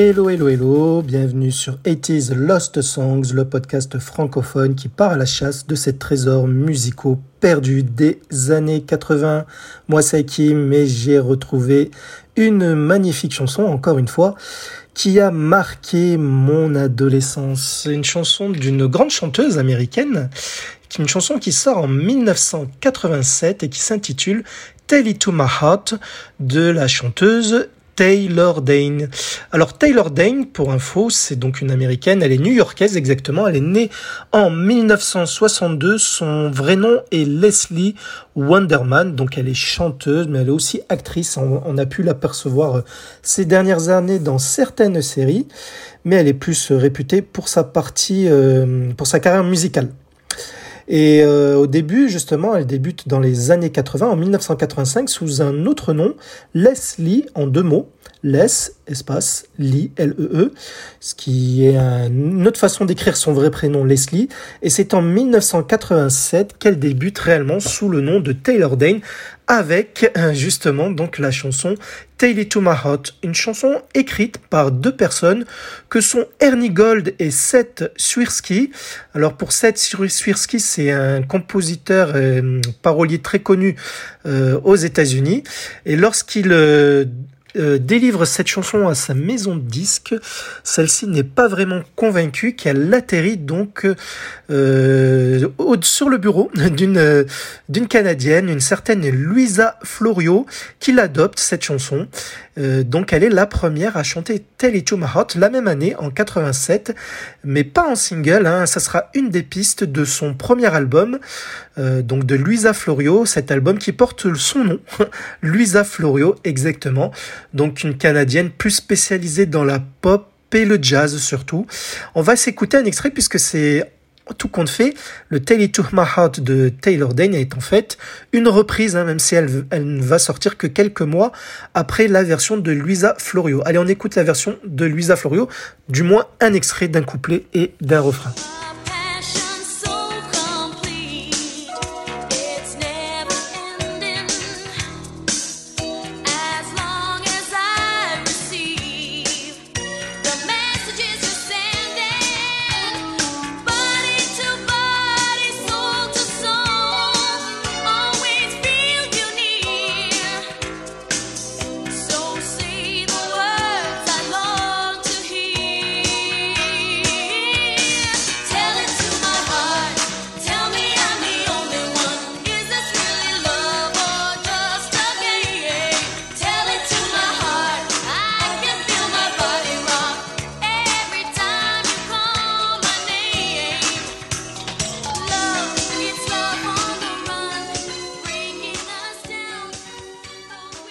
Hello, hello, hello, bienvenue sur 80s Lost Songs, le podcast francophone qui part à la chasse de ces trésors musicaux perdus des années 80. Moi c'est Kim et j'ai retrouvé une magnifique chanson, encore une fois, qui a marqué mon adolescence. C'est une chanson d'une grande chanteuse américaine, une chanson qui sort en 1987 et qui s'intitule Tell It To My Heart de la chanteuse Taylor Dane. Alors Taylor Dane, pour info, c'est donc une américaine, elle est new-yorkaise exactement, elle est née en 1962, son vrai nom est Leslie Wonderman, donc elle est chanteuse, mais elle est aussi actrice, on, a pu l'apercevoir euh, ces dernières années dans certaines séries, mais elle est plus réputée pour sa partie, euh, pour sa carrière musicale. Et euh, au début, justement, elle débute dans les années 80, en 1985, sous un autre nom, Leslie, en deux mots. Les, espace, Lee, L-E-E, ce qui est une autre façon d'écrire son vrai prénom, Leslie. Et c'est en 1987 qu'elle débute réellement sous le nom de Taylor Dane, avec euh, justement donc la chanson Tale It to My Heart, une chanson écrite par deux personnes que sont Ernie Gold et Seth Swirsky. Alors pour Seth Swirsky, c'est un compositeur euh, parolier très connu euh, aux États-Unis et lorsqu'il délivre cette chanson à sa maison de disques. Celle-ci n'est pas vraiment convaincue qu'elle atterrit donc euh, sur le bureau d'une euh, d'une canadienne, une certaine Louisa Florio, qui l'adopte cette chanson. Euh, donc elle est la première à chanter Tell It To My Heart la même année en 87, mais pas en single. Hein, ça sera une des pistes de son premier album, donc de Louisa Florio, cet album qui porte son nom, Louisa Florio exactement donc une Canadienne plus spécialisée dans la pop et le jazz surtout. On va s'écouter un extrait puisque c'est tout compte fait, le Tell It To My Heart de Taylor Dane est en fait une reprise, hein, même si elle, elle ne va sortir que quelques mois après la version de Luisa Florio. Allez, on écoute la version de Luisa Florio, du moins un extrait d'un couplet et d'un refrain.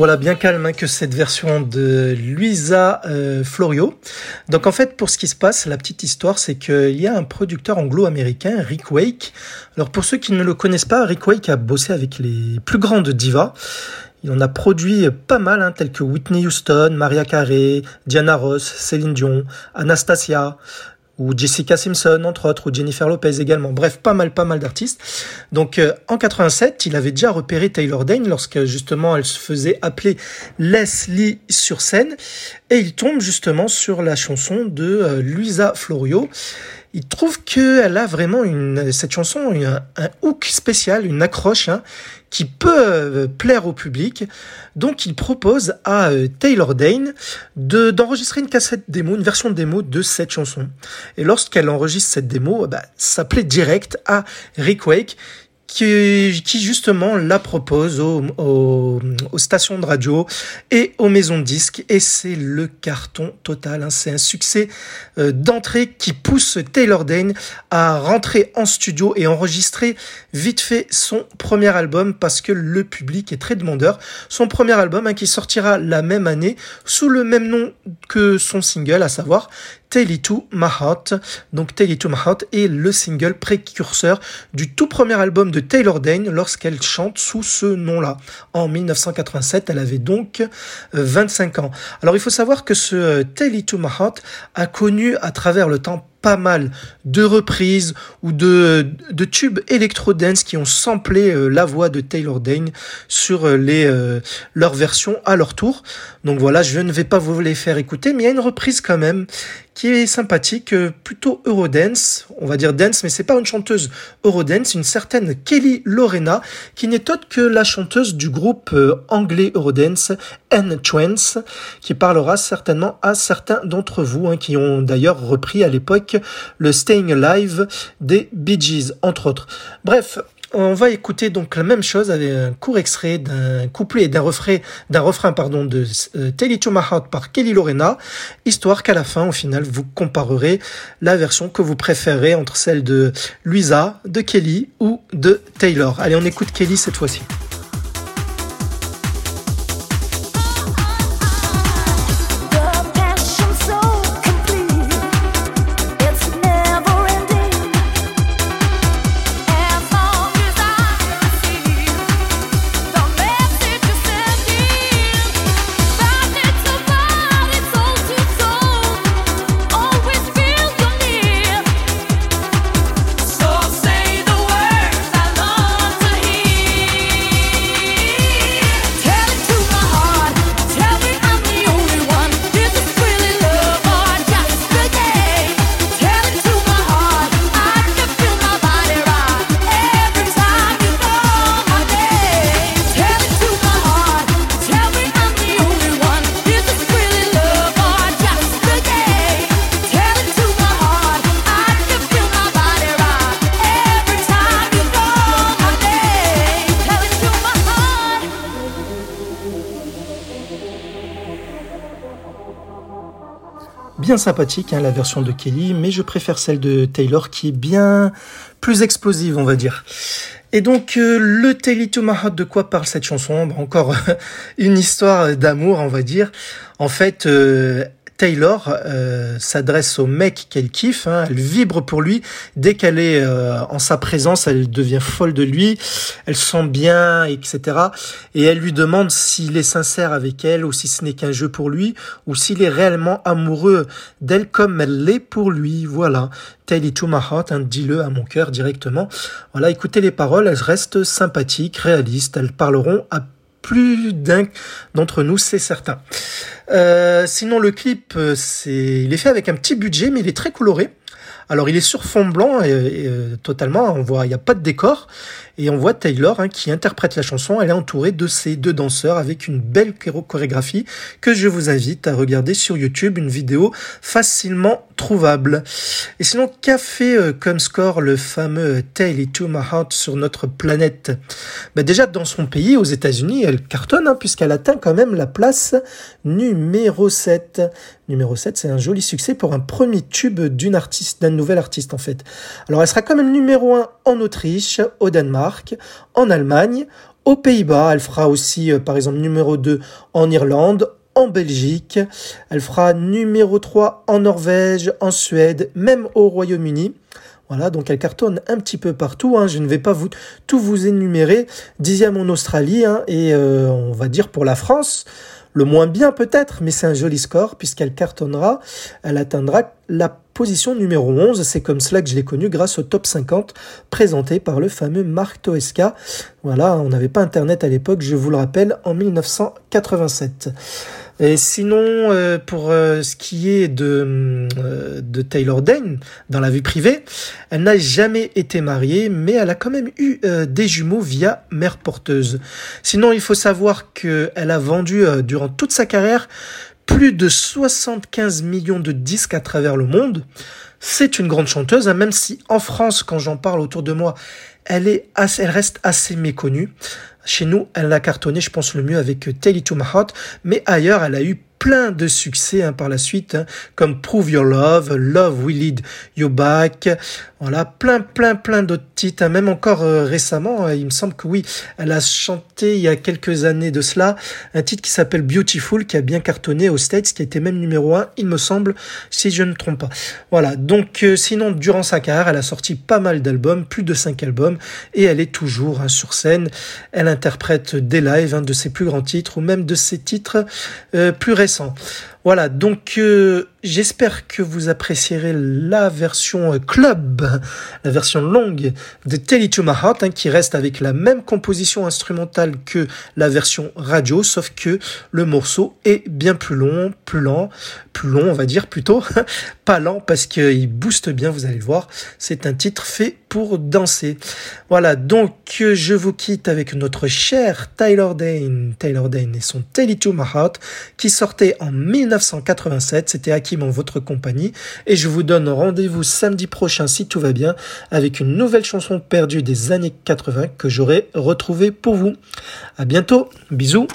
Voilà, bien calme hein, que cette version de Luisa euh, Florio. Donc en fait, pour ce qui se passe, la petite histoire, c'est qu'il y a un producteur anglo-américain, Rick Wake. Alors pour ceux qui ne le connaissent pas, Rick Wake a bossé avec les plus grandes divas. Il en a produit pas mal, hein, tels que Whitney Houston, Maria Carey, Diana Ross, Céline Dion, Anastasia, ou Jessica Simpson entre autres, ou Jennifer Lopez également. Bref, pas mal, pas mal d'artistes. Donc euh, en 87, il avait déjà repéré Taylor Dane lorsque justement elle se faisait appeler Leslie sur scène, et il tombe justement sur la chanson de euh, Luisa Florio il trouve qu'elle a vraiment cette chanson un, hook spécial, une accroche hein, qui peut euh, plaire au public. Donc il propose à euh, Taylor Dane de d'enregistrer une cassette démo, une version démo de cette chanson. Et lorsqu'elle enregistre cette démo, bah, ça plaît direct à Rick Wake qui, justement la propose aux, stations de radio et aux maisons de disques et c'est le carton total. Hein. C'est un succès euh, d'entrée qui pousse Taylor Dane à rentrer en studio et enregistrer vite fait son premier album parce que le public est très demandeur. Son premier album hein, qui sortira la même année sous le même nom que son single, à savoir Tell It To My Heart. Donc Tell It To My Heart est le single précurseur du tout premier album de Taylor Dane lorsqu'elle chante sous ce nom-là. En 1987, elle avait donc 25 euh, ans. Alors il faut savoir que ce euh, Tell It To My Heart a connu à travers le temps pas mal de reprises ou de, tubes électro-dance qui ont samplé euh, la voix de Taylor Dane sur euh, les, euh, leur version à leur tour. Donc voilà, je ne vais pas vous les faire écouter, mais il y a une reprise quand même qui est sympathique, plutôt Eurodance, on va dire dance, mais c'est pas une chanteuse Eurodance, une certaine Kelly Lorena, qui n'est autre que la chanteuse du groupe anglais Eurodance, N-Trance, qui parlera certainement à certains d'entre vous, hein, qui ont d'ailleurs repris à l'époque le Staying Alive des Bee Gees, entre autres. Bref, on va écouter donc la même chose avec un court extrait d'un couplet et d'un refrain, d'un refrain pardon de euh, Tell It to My Heart par Kelly Lorena, histoire qu'à la fin, au final, vous comparerez la version que vous préférez entre celle de Luisa, de Kelly ou de Taylor. Allez, on écoute Kelly cette fois-ci. Sympathique, hein, la version de Kelly, mais je préfère celle de Taylor qui est bien plus explosive, on va dire. Et donc, euh, le Telly to de quoi parle cette chanson? Encore une histoire d'amour, on va dire. En fait, euh, Taylor euh, s'adresse au mec qu'elle kiffe, hein, elle vibre pour lui. Dès qu'elle est euh, en sa présence, elle devient folle de lui, elle sent bien, etc. Et elle lui demande s'il est sincère avec elle ou si ce n'est qu'un jeu pour lui ou s'il est réellement amoureux d'elle comme elle l'est pour lui. Voilà. Tell it to my heart, hein, dis-le à mon cœur directement. Voilà, écoutez les paroles, elles restent sympathiques, réalistes, elles parleront à plus d'un d'entre nous, c'est certain. Euh, sinon, le clip, euh, c'est, il est fait avec un petit budget, mais il est très coloré. Alors, il est sur fond blanc et, euh, totalement. On voit, il n'y a pas de décor. Et on voit Taylor hein, qui interprète la chanson. Elle est entourée de ces deux danseurs avec une belle chorégraphie que je vous invite à regarder sur YouTube, une vidéo facilement trouvable. Et sinon, qu'a fait euh, comme score le fameux Tale To My Heart sur notre planète? Ben Déjà, dans son pays, aux États-Unis, elle cartonne hein, puisqu'elle atteint quand même la place numéro 7. Numéro 7, c'est un joli succès pour un premier tube d'une artiste, d'un artiste en fait. Alors elle sera quand même numéro 1 en Autriche, au Danemark, en Allemagne, aux Pays-Bas. Elle fera aussi, euh, par exemple, numéro 2 en Irlande, en Belgique. Elle fera numéro 3 en Norvège, en Suède, même au Royaume-Uni. Voilà, donc elle cartonne un petit peu partout. Hein. Je ne vais pas vous, tout vous énumérer. Dixième en Australie hein, et euh, on va dire pour la France, le moins bien peut-être, mais c'est un joli score puisqu'elle cartonnera. Elle atteindra la position numéro 11. C'est comme cela que je l'ai connu grâce au top 50 présenté par le fameux Marc Toesca. Voilà, on n'avait pas internet à l'époque, je vous le rappelle, en 1987. Et sinon, euh, pour euh, ce qui est de, euh, de Taylor Dane, dans la vie privée, elle n'a jamais été mariée, mais elle a quand même eu des jumeaux via mère porteuse. Sinon, il faut savoir qu'elle a vendu durant toute sa carrière plus de 75 millions de disques à travers le monde. C'est une grande chanteuse, hein, même si en France, quand j'en parle autour de moi, elle, est assez, elle reste assez méconnue. Chez nous, elle a cartonné, je pense, le mieux avec Tell It To My Heart, mais ailleurs, elle a eu plein de succès hein, par la suite, hein, comme Prove Your Love, Love Will Lead You Back, voilà, plein, plein, plein d'autres titres. Hein. Même encore euh, récemment, euh, il me semble que oui, elle a chanté il y a quelques années de cela un titre qui s'appelle Beautiful, qui a bien cartonné aux States, qui a été même numéro un, il me semble, si je ne me trompe pas. Voilà, donc euh, sinon, durant sa carrière, elle a sorti pas mal d'albums, plus de cinq albums, et elle est toujours sur scène. Elle interprète des lives, de ses plus grands titres, ou même de ses titres plus récents intéressant. Voilà, donc euh, J'espère que vous apprécierez la version club, la version longue de Tell It To My Heart, hein, qui reste avec la même composition instrumentale que la version radio, sauf que le morceau est bien plus long, plus lent, plus long on va dire plutôt, pas lent parce qu'il booste bien, vous allez le voir. C'est un titre fait pour danser. Voilà, donc je vous quitte avec notre cher Tyler Dane, Taylor Dane et son Tell It To My Heart, qui sortait en 1987. C'était Hakim en votre compagnie. Et je vous donne rendez-vous samedi prochain, si tout va bien, avec une nouvelle chanson perdue des années 80 que j'aurai retrouvée pour vous. À bientôt. Bisous.